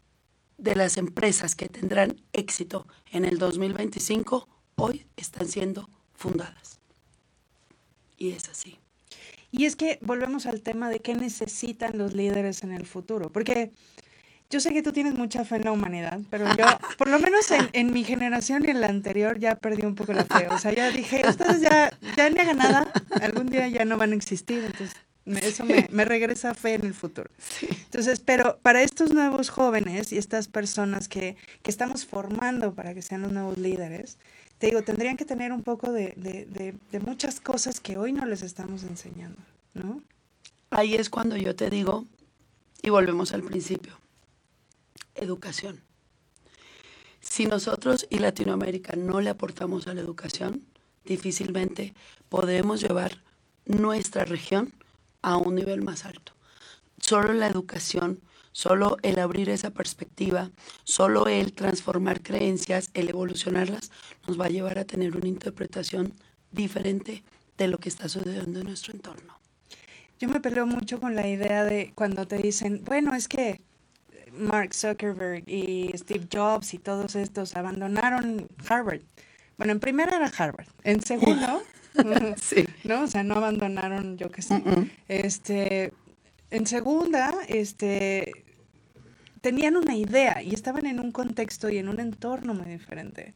de las empresas que tendrán éxito en el 2025 hoy están siendo fundadas. Y es así. Y es que volvemos al tema de qué necesitan los líderes en el futuro, porque yo sé que tú tienes mucha fe en la humanidad, pero yo, por lo menos en, mi generación y en la anterior, ya perdí un poco la fe. O sea, ya dije, ustedes ya, ya ni hagan nada, algún día ya no van a existir. Entonces, eso me, regresa fe en el futuro. Entonces, pero para estos nuevos jóvenes y estas personas que, que, estamos formando para que sean los nuevos líderes, te digo, tendrían que tener un poco de, de, de muchas cosas que hoy no les estamos enseñando, ¿no? Ahí es cuando yo te digo, y volvemos al principio, educación. Si nosotros y Latinoamérica no le aportamos a la educación, difícilmente podemos llevar nuestra región a un nivel más alto. Solo la educación, solo el abrir esa perspectiva, solo el transformar creencias, el evolucionarlas, nos va a llevar a tener una interpretación diferente de lo que está sucediendo en nuestro entorno. Yo me peleo mucho con la idea de cuando te dicen, bueno, es que Mark Zuckerberg y Steve Jobs y todos estos abandonaron Harvard. Bueno, en primera era Harvard. En segundo, sí. ¿no? O sea, no abandonaron, yo qué sé. Este, en segunda, este, tenían una idea y estaban en un contexto y en un entorno muy diferente.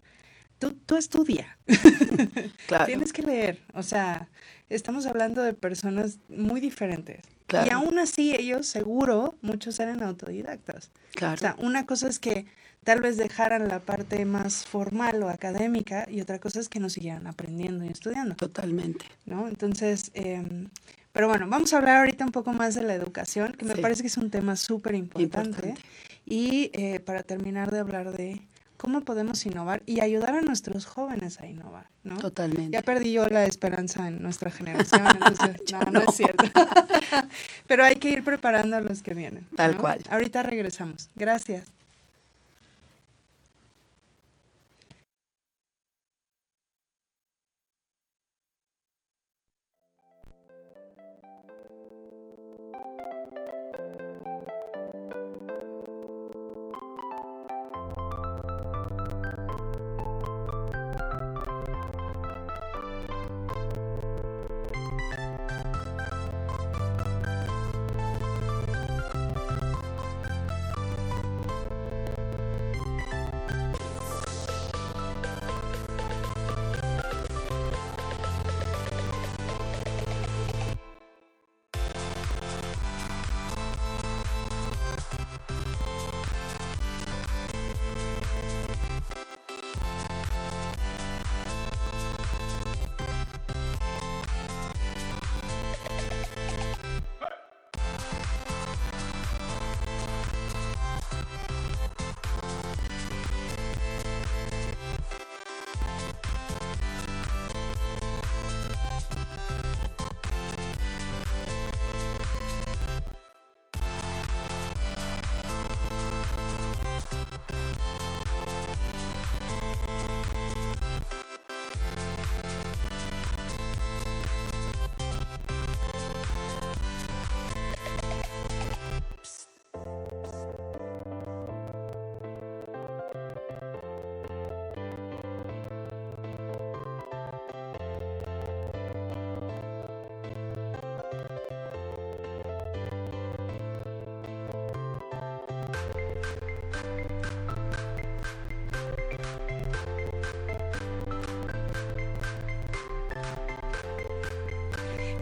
Tú, tú estudia. Claro. Tienes que leer. O sea, estamos hablando de personas muy diferentes. Y aún así ellos, seguro, muchos eran autodidactas. Claro. O sea, una cosa es que tal vez dejaran la parte más formal o académica y otra cosa es que no siguieran aprendiendo y estudiando. Totalmente. ¿No? Entonces, em, pero bueno, vamos a hablar ahorita un poco más de la educación, que me parece que es un tema súper importante. Y eh, para terminar de hablar de cómo podemos innovar y ayudar a nuestros jóvenes a innovar, ¿no? Totalmente. Ya perdí yo la esperanza en nuestra generación, entonces no, no, es cierto. Pero hay que ir preparando a los que vienen. Tal cual. Ahorita regresamos. Gracias.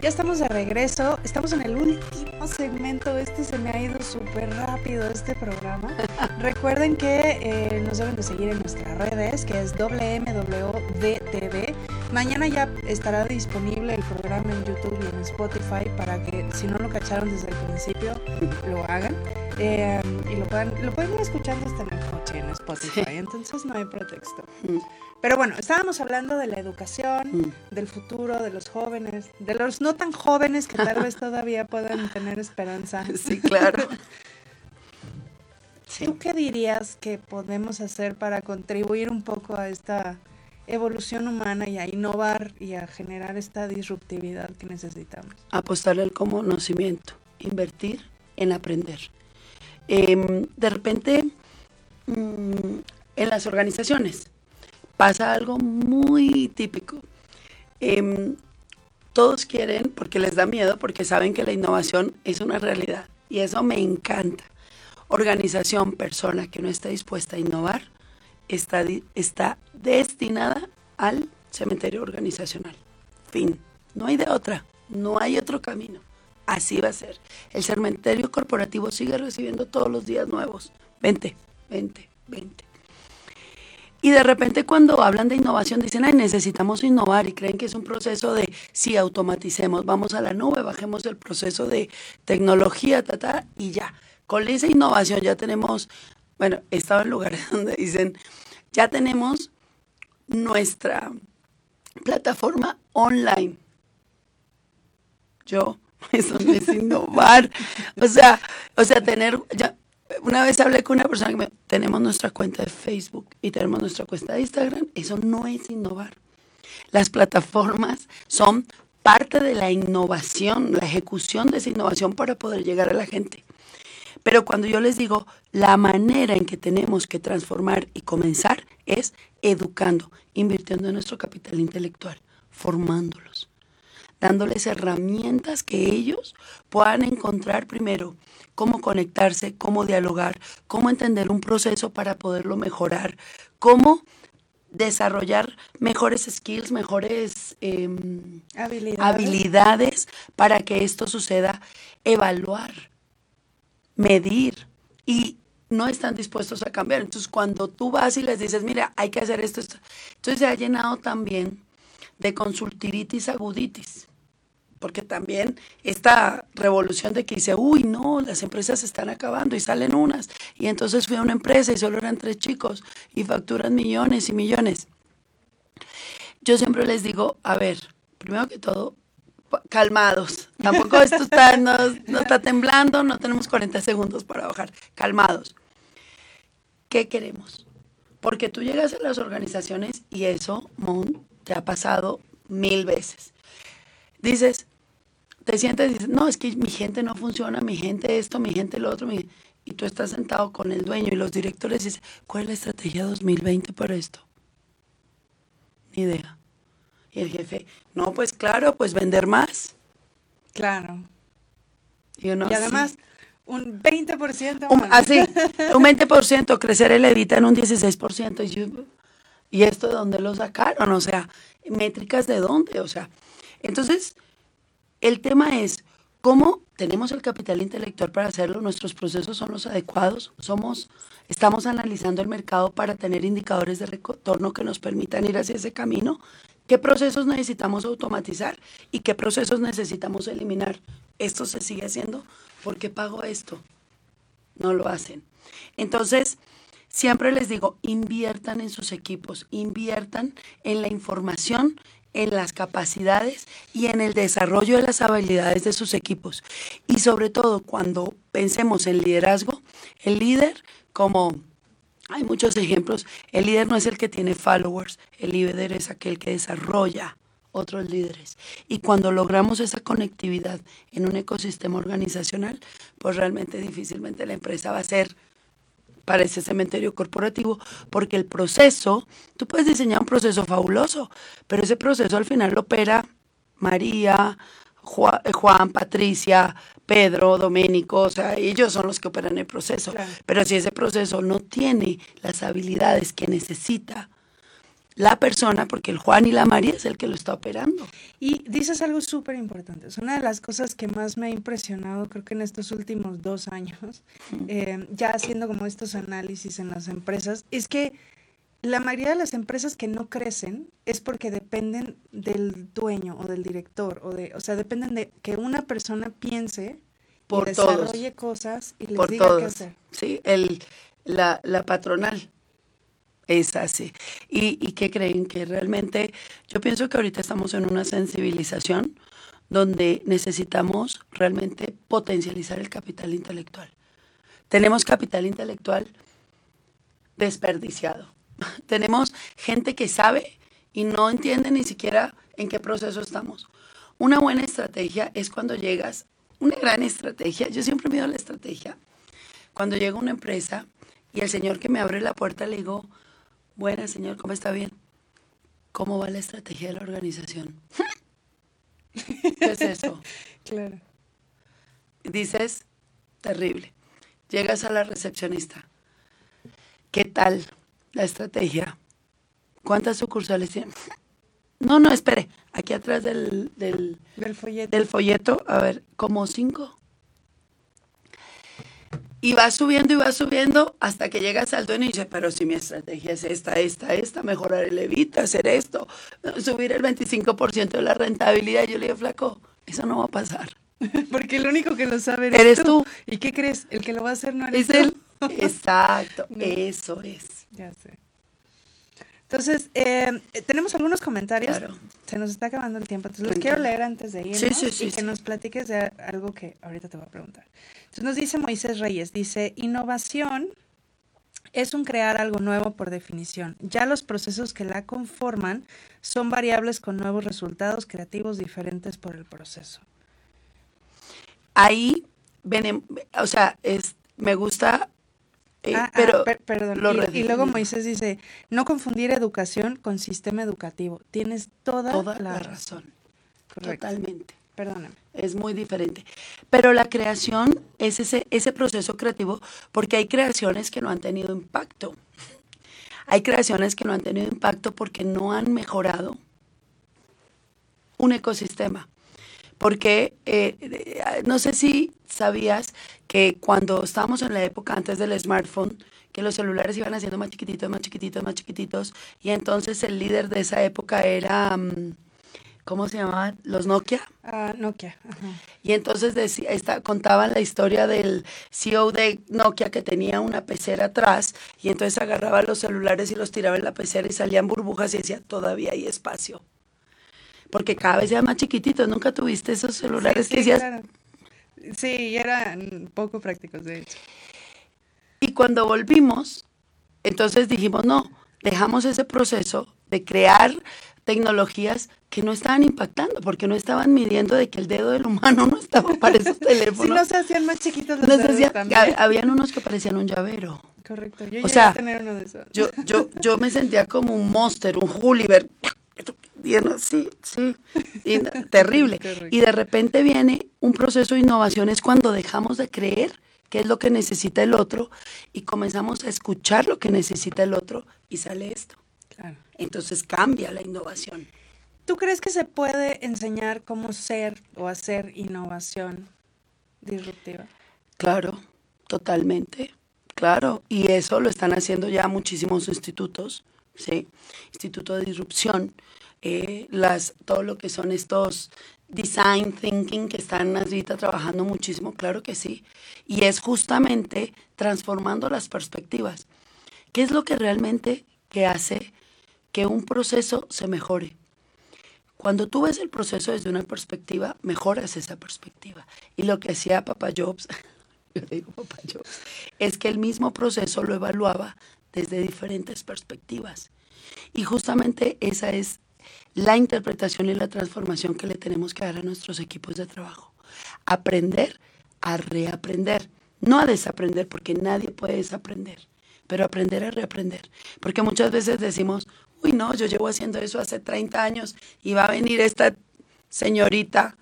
Ya estamos de regreso, estamos en el último segmento, este se me ha ido súper rápido este programa. Recuerden que eh, nos deben de seguir en nuestras redes, que es WMWDTV. Mañana ya estará disponible el programa en YouTube y en Spotify para que si no lo cacharon desde el principio, lo hagan. Eh, y lo, puedan, lo pueden ir escuchando hasta en el coche en Spotify, entonces no hay pretexto. Pero bueno, estábamos hablando de la educación, Mm. del futuro, de los jóvenes, de los no tan jóvenes que tal vez todavía puedan tener esperanza. Sí, claro. Sí. ¿Tú qué dirías que podemos hacer para contribuir un poco a esta evolución humana y a innovar y a generar esta disruptividad que necesitamos? apostarle al conocimiento, invertir en aprender. Em, de repente, mm, en las organizaciones pasa algo muy típico. Em, todos quieren, porque les da miedo, porque saben que la innovación es una realidad. Y eso me encanta. Organización, persona que no está dispuesta a innovar, está, está destinada al cementerio organizacional. Fin. No hay de otra. No hay otro camino. Así va a ser. El cementerio corporativo sigue recibiendo todos los días nuevos. 20, 20, 20. Y de repente cuando hablan de innovación dicen, ay, necesitamos innovar y creen que es un proceso de, sí, automaticemos, vamos a la nube, bajemos el proceso de tecnología, ta, ta, y ya. Con esa innovación ya tenemos, bueno, he estado en lugares donde dicen, ya tenemos nuestra plataforma online. Yo, eso no es innovar. O sea, o sea, tener, ya, una vez hablé con una persona que me, tenemos nuestra cuenta de Facebook y tenemos nuestra cuenta de Instagram, eso no es innovar. Las plataformas son parte de la innovación, la ejecución de esa innovación para poder llegar a la gente. Pero cuando yo les digo, la manera en que tenemos que transformar y comenzar es educando, invirtiendo en nuestro capital intelectual, formándolos, dándoles herramientas que ellos puedan encontrar primero cómo conectarse, cómo dialogar, cómo entender un proceso para poderlo mejorar, cómo desarrollar mejores skills, mejores em, Habilidades. habilidades para que esto suceda, evaluar, medir y no están dispuestos a cambiar. Entonces, cuando tú vas y les dices, mira, hay que hacer esto, esto, entonces se ha llenado también de consultiritis aguditis. Porque también esta revolución de que dice, uy, no, las empresas se están acabando y salen unas. Y entonces fui a una empresa y solo eran tres chicos y facturan millones y millones. Yo siempre les digo, a ver, primero que todo, calmados. Tampoco esto está, no, no está temblando, no tenemos 40 segundos para bajar. Calmados. ¿Qué queremos? Porque tú llegas a las organizaciones y eso, Mon, te ha pasado mil veces. Dices, te sientes y dices, no, es que mi gente no funciona, mi gente esto, mi gente lo otro, mi-". y tú estás sentado con el dueño y los directores y dices, ¿cuál es la estrategia 2020 para esto? Ni idea. Y el jefe, no, pues claro, pues vender más. Claro. Y, uno, y además, "Sí". un 20% Un- así, un 20%, crecer el evita en un 16%. Y, yo, ¿Y esto de dónde lo sacaron? O sea, métricas de dónde? O sea, entonces, el tema es cómo tenemos el capital intelectual para hacerlo, nuestros procesos son los adecuados, somos, estamos analizando el mercado para tener indicadores de retorno que nos permitan ir hacia ese camino. ¿Qué procesos necesitamos automatizar y qué procesos necesitamos eliminar? Esto se sigue haciendo. ¿Por qué pago esto? no lo hacen. Entonces, siempre les digo, inviertan en sus equipos, inviertan en la información, en las capacidades y en el desarrollo de las habilidades de sus equipos. Y sobre todo, cuando pensemos en liderazgo, el líder, como hay muchos ejemplos, el líder no es el que tiene followers, el líder es aquel que desarrolla otros líderes. Y cuando logramos esa conectividad en un ecosistema organizacional, pues realmente difícilmente la empresa va a ser para ese cementerio corporativo, porque el proceso, tú puedes diseñar un proceso fabuloso, pero ese proceso al final lo opera María, Juan, Juan, Patricia, Pedro, Doménico, o sea, ellos son los que operan el proceso. Claro. Pero si ese proceso no tiene las habilidades que necesita la persona, porque el Juan y la María es el que lo está operando. Y dices algo súper importante. Es una de las cosas que más me ha impresionado, creo que en estos últimos dos años, eh, ya haciendo como estos análisis en las empresas, es que la mayoría de las empresas que no crecen es porque dependen del dueño o del director, o de, o sea, dependen de que una persona piense por y desarrolle cosas y les por diga todos. qué hacer. Sí, el, la, la patronal es así. ¿Y, ¿Y qué creen? Que realmente yo pienso que ahorita estamos en una sensibilización donde necesitamos realmente potencializar el capital intelectual. Tenemos capital intelectual desperdiciado. Tenemos gente que sabe y no entiende ni siquiera en qué proceso estamos. Una buena estrategia es cuando llegas, una gran estrategia, yo siempre mido la estrategia, cuando llega una empresa y el señor que me abre la puerta le digo, buena señor, ¿cómo está bien? ¿Cómo va la estrategia de la organización? ¿Qué es eso? Claro. Dices, terrible. Llegas a la recepcionista. ¿Qué tal la estrategia? ¿Cuántas sucursales tiene? No, no, espere. Aquí atrás del, del, Del folleto. del folleto, a ver, como cinco. Y va subiendo y va subiendo hasta que llegas al dueño y dice, pero si mi estrategia es esta, esta, esta, mejorar el evita, hacer esto, subir el 25% de la rentabilidad. Yo le digo, flaco, eso no va a pasar. Porque el único que lo sabe eres, Eres tú. tú. ¿Y qué crees? El que lo va a hacer no eres Es tú. él. Exacto, No. eso es. Ya sé. Entonces, eh, tenemos algunos comentarios. Claro. Se nos está acabando el tiempo. Entonces, los quiero leer antes de irnos Sí, sí, sí, y que nos platiques de algo que ahorita te voy a preguntar. Entonces, nos dice Moisés Reyes, dice, innovación es un crear algo nuevo por definición. Ya los procesos que la conforman son variables con nuevos resultados creativos diferentes por el proceso. Ahí, o sea, es, me gusta, eh, Ah, ah, pero per- perdón. lo Y- luego Moisés dice, no confundir educación con sistema educativo. Tienes toda, toda la, la razón. razón, Correcto. totalmente. Perdóname. Es muy diferente. Pero la creación es ese, ese proceso creativo porque hay creaciones que no han tenido impacto. Hay creaciones que no han tenido impacto porque no han mejorado un ecosistema. Porque eh, eh, no sé si sabías que cuando estábamos en la época antes del smartphone, que los celulares iban haciendo más chiquititos, más chiquititos, más chiquititos, y entonces el líder de esa época era, mm, ¿cómo se llamaban? Los Nokia. Ah, Nokia. Ajá. Y entonces decía, esta, contaban la historia del CEO de Nokia que tenía una pecera atrás y entonces agarraba los celulares y los tiraba en la pecera y salían burbujas y decía, todavía hay espacio. Porque cada vez eran más chiquititos, nunca tuviste esos celulares Sí, que sí, decías, claro. Sí, eran poco prácticos, de hecho. Y cuando volvimos, entonces dijimos, no, dejamos ese proceso de crear tecnologías que no estaban impactando, porque no estaban midiendo de que el dedo del humano no estaba para esos Sí, teléfonos. no se hacían más chiquitos los Nos dedos decía- también. hab- habían unos que parecían un llavero. Correcto. Yo o sea, a tener uno de esos. Yo, yo, yo me sentía como un monster, un Gulliver. Así, sí. y terrible. Y de repente viene un proceso de innovación, es cuando dejamos de creer qué es lo que necesita el otro y comenzamos a escuchar lo que necesita el otro y sale esto. Claro. Entonces cambia la innovación. ¿Tú crees que se puede enseñar cómo ser o hacer innovación disruptiva? Claro, totalmente, claro. Y eso lo están haciendo ya muchísimos institutos, ¿sí? Instituto de Disrupción, eh, las, todo lo que son estos design thinking que están ahorita trabajando muchísimo, claro que sí. Y es justamente transformando las perspectivas. ¿Qué es lo que realmente que hace que un proceso se mejore? Cuando tú ves el proceso desde una perspectiva, mejoras esa perspectiva. Y lo que hacía Papa Jobs, yo digo Papa Jobs, es que el mismo proceso lo evaluaba desde diferentes perspectivas. Y justamente esa es la interpretación y la transformación que le tenemos que dar a nuestros equipos de trabajo. Aprender a reaprender, no a desaprender, porque nadie puede desaprender, pero aprender a reaprender. Porque muchas veces decimos, uy, no, yo llevo haciendo eso hace 30 años y va a venir esta señorita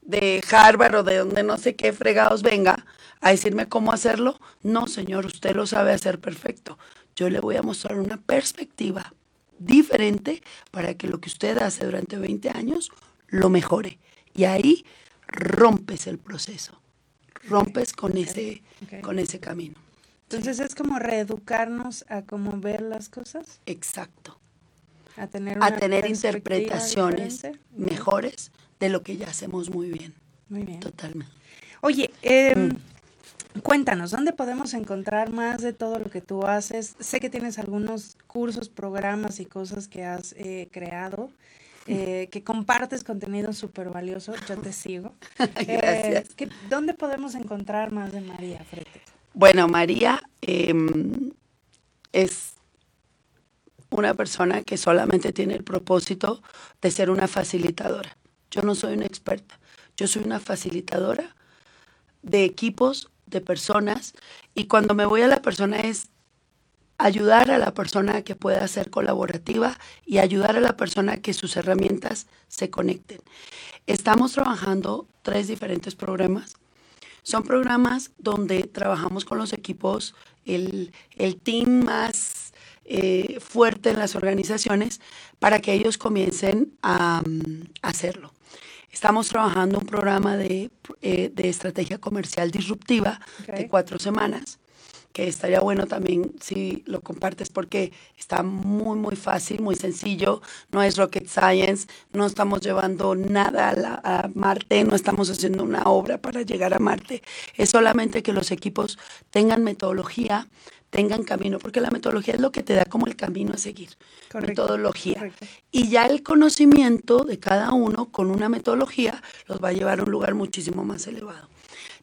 de Harvard o de donde no sé qué fregados venga a decirme cómo hacerlo. No, señor, usted lo sabe hacer perfecto. Yo le voy a mostrar una perspectiva diferente para que lo que usted hace durante 20 años lo mejore. Y ahí rompes el proceso, rompes con, ese, con ese camino. Entonces es como reeducarnos a cómo ver las cosas. Exacto. A tener, a tener interpretaciones mejores de lo que ya hacemos muy bien. Muy bien. Totalmente. Oye, em, mm. Cuéntanos, ¿dónde podemos encontrar más de todo lo que tú haces? Sé que tienes algunos cursos, programas y cosas que has eh, creado. Eh, que compartes contenido súper valioso, yo te sigo. Gracias. Eh, ¿Dónde podemos encontrar más de María Fretes? Bueno, María em, es una persona que solamente tiene el propósito de ser una facilitadora. Yo no soy una experta, yo soy una facilitadora de equipos, de personas, y cuando me voy a la persona es ayudar a la persona que pueda ser colaborativa y ayudar a la persona que sus herramientas se conecten. Estamos trabajando tres diferentes programas. Son programas donde trabajamos con los equipos, el, team más eh, fuerte en las organizaciones para que ellos comiencen a, hacerlo. Estamos trabajando un programa de, eh, estrategia comercial disruptiva de cuatro semanas que estaría bueno también si lo compartes porque está muy, muy fácil, muy sencillo, no es rocket science, no estamos llevando nada a, a, Marte, no estamos haciendo una obra para llegar a Marte, es solamente que los equipos tengan metodología, tengan camino, porque la metodología es lo que te da como el camino a seguir, metodología. Y ya el conocimiento de cada uno con una metodología los va a llevar a un lugar muchísimo más elevado.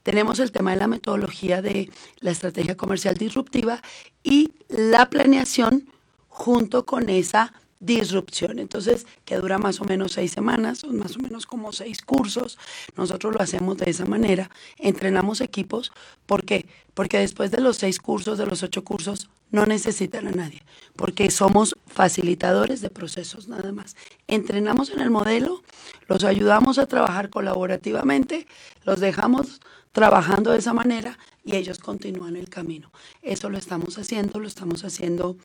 Tenemos el tema de la metodología de la estrategia comercial disruptiva y la planeación junto con esa disrupción. Entonces, que dura más o menos seis semanas, son más o menos como seis cursos. Nosotros lo hacemos de esa manera. Entrenamos equipos. ¿Por qué? Porque después de los seis cursos, de los ocho cursos, no necesitan a nadie. Porque somos facilitadores de procesos nada más. Entrenamos en el modelo, los ayudamos a trabajar colaborativamente, los dejamos trabajando de esa manera y ellos continúan el camino. Eso lo estamos haciendo, lo estamos haciendo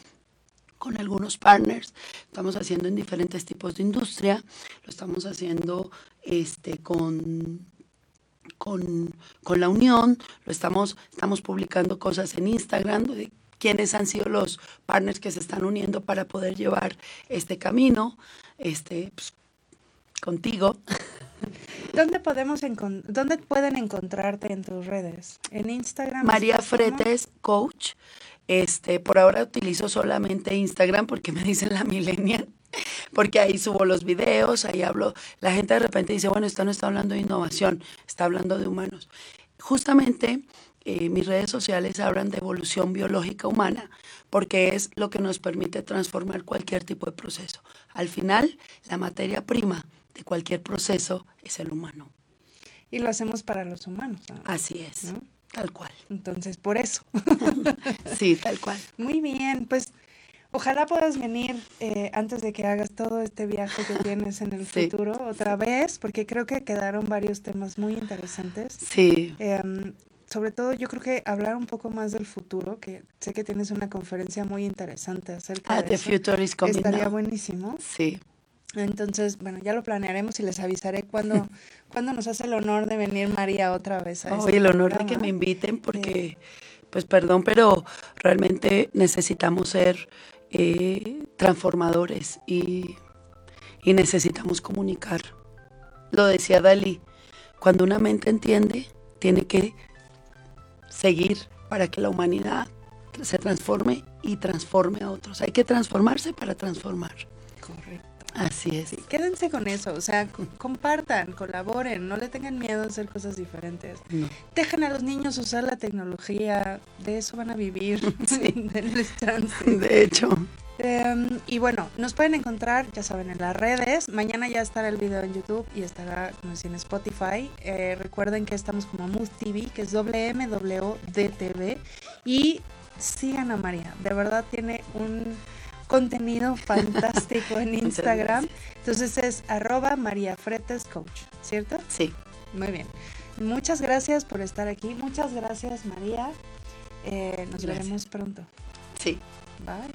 con algunos partners, estamos haciendo en diferentes tipos de industria, lo estamos haciendo este, con, con, con la Unión, lo estamos, estamos publicando cosas en Instagram de quiénes han sido los partners que se están uniendo para poder llevar este camino, este, pues, contigo. ¿Dónde podemos dónde pueden encontrarte en tus redes? En Instagram. María Fretes Coach. Este, por ahora utilizo solamente Instagram porque me dicen la millennial, porque ahí subo los videos, ahí hablo. La gente de repente dice, bueno, esto no está hablando de innovación, está hablando de humanos. Justamente eh, mis redes sociales hablan de evolución biológica humana, porque es lo que nos permite transformar cualquier tipo de proceso. Al final, la materia prima de cualquier proceso es el humano. Y lo hacemos para los humanos. Así es, tal cual. Entonces, por eso. sí, tal cual. Muy bien, pues ojalá puedas venir eh, antes de que hagas todo este viaje que tienes en el futuro otra vez, porque creo que quedaron varios temas muy interesantes. Sí. Em, sobre todo yo creo que hablar un poco más del futuro, que sé que tienes una conferencia muy interesante acerca ah, de the eso. Future is coming Estaría buenísimo. Sí. Entonces, bueno, ya lo planearemos y les avisaré cuando, cuando nos hace el honor de venir María otra vez a este el honor de que me inviten porque, pues perdón, pero realmente necesitamos ser eh, transformadores y, y necesitamos comunicar. Lo decía Dalí, cuando una mente entiende, tiene que seguir para que la humanidad se transforme y transforme a otros. Hay que transformarse para transformar. Así es. quédense con eso, o sea, compartan, colaboren, no le tengan miedo a hacer cosas diferentes. Dejen a los niños usar la tecnología, de eso van a vivir, sí. chance. De hecho. Em, y bueno, nos pueden encontrar, ya saben, en las redes. Mañana ya estará el video en YouTube y estará, como decía, en Spotify. Eh, recuerden que estamos como Mood TV, que es WMWDTV. Y sigan a María, de verdad tiene un contenido fantástico en Instagram. Entonces es arroba María Fretes Coach, ¿cierto? Sí. Muy bien. Muchas gracias por estar aquí. Muchas gracias, María. Eh, nos gracias. veremos pronto. Sí. Bye.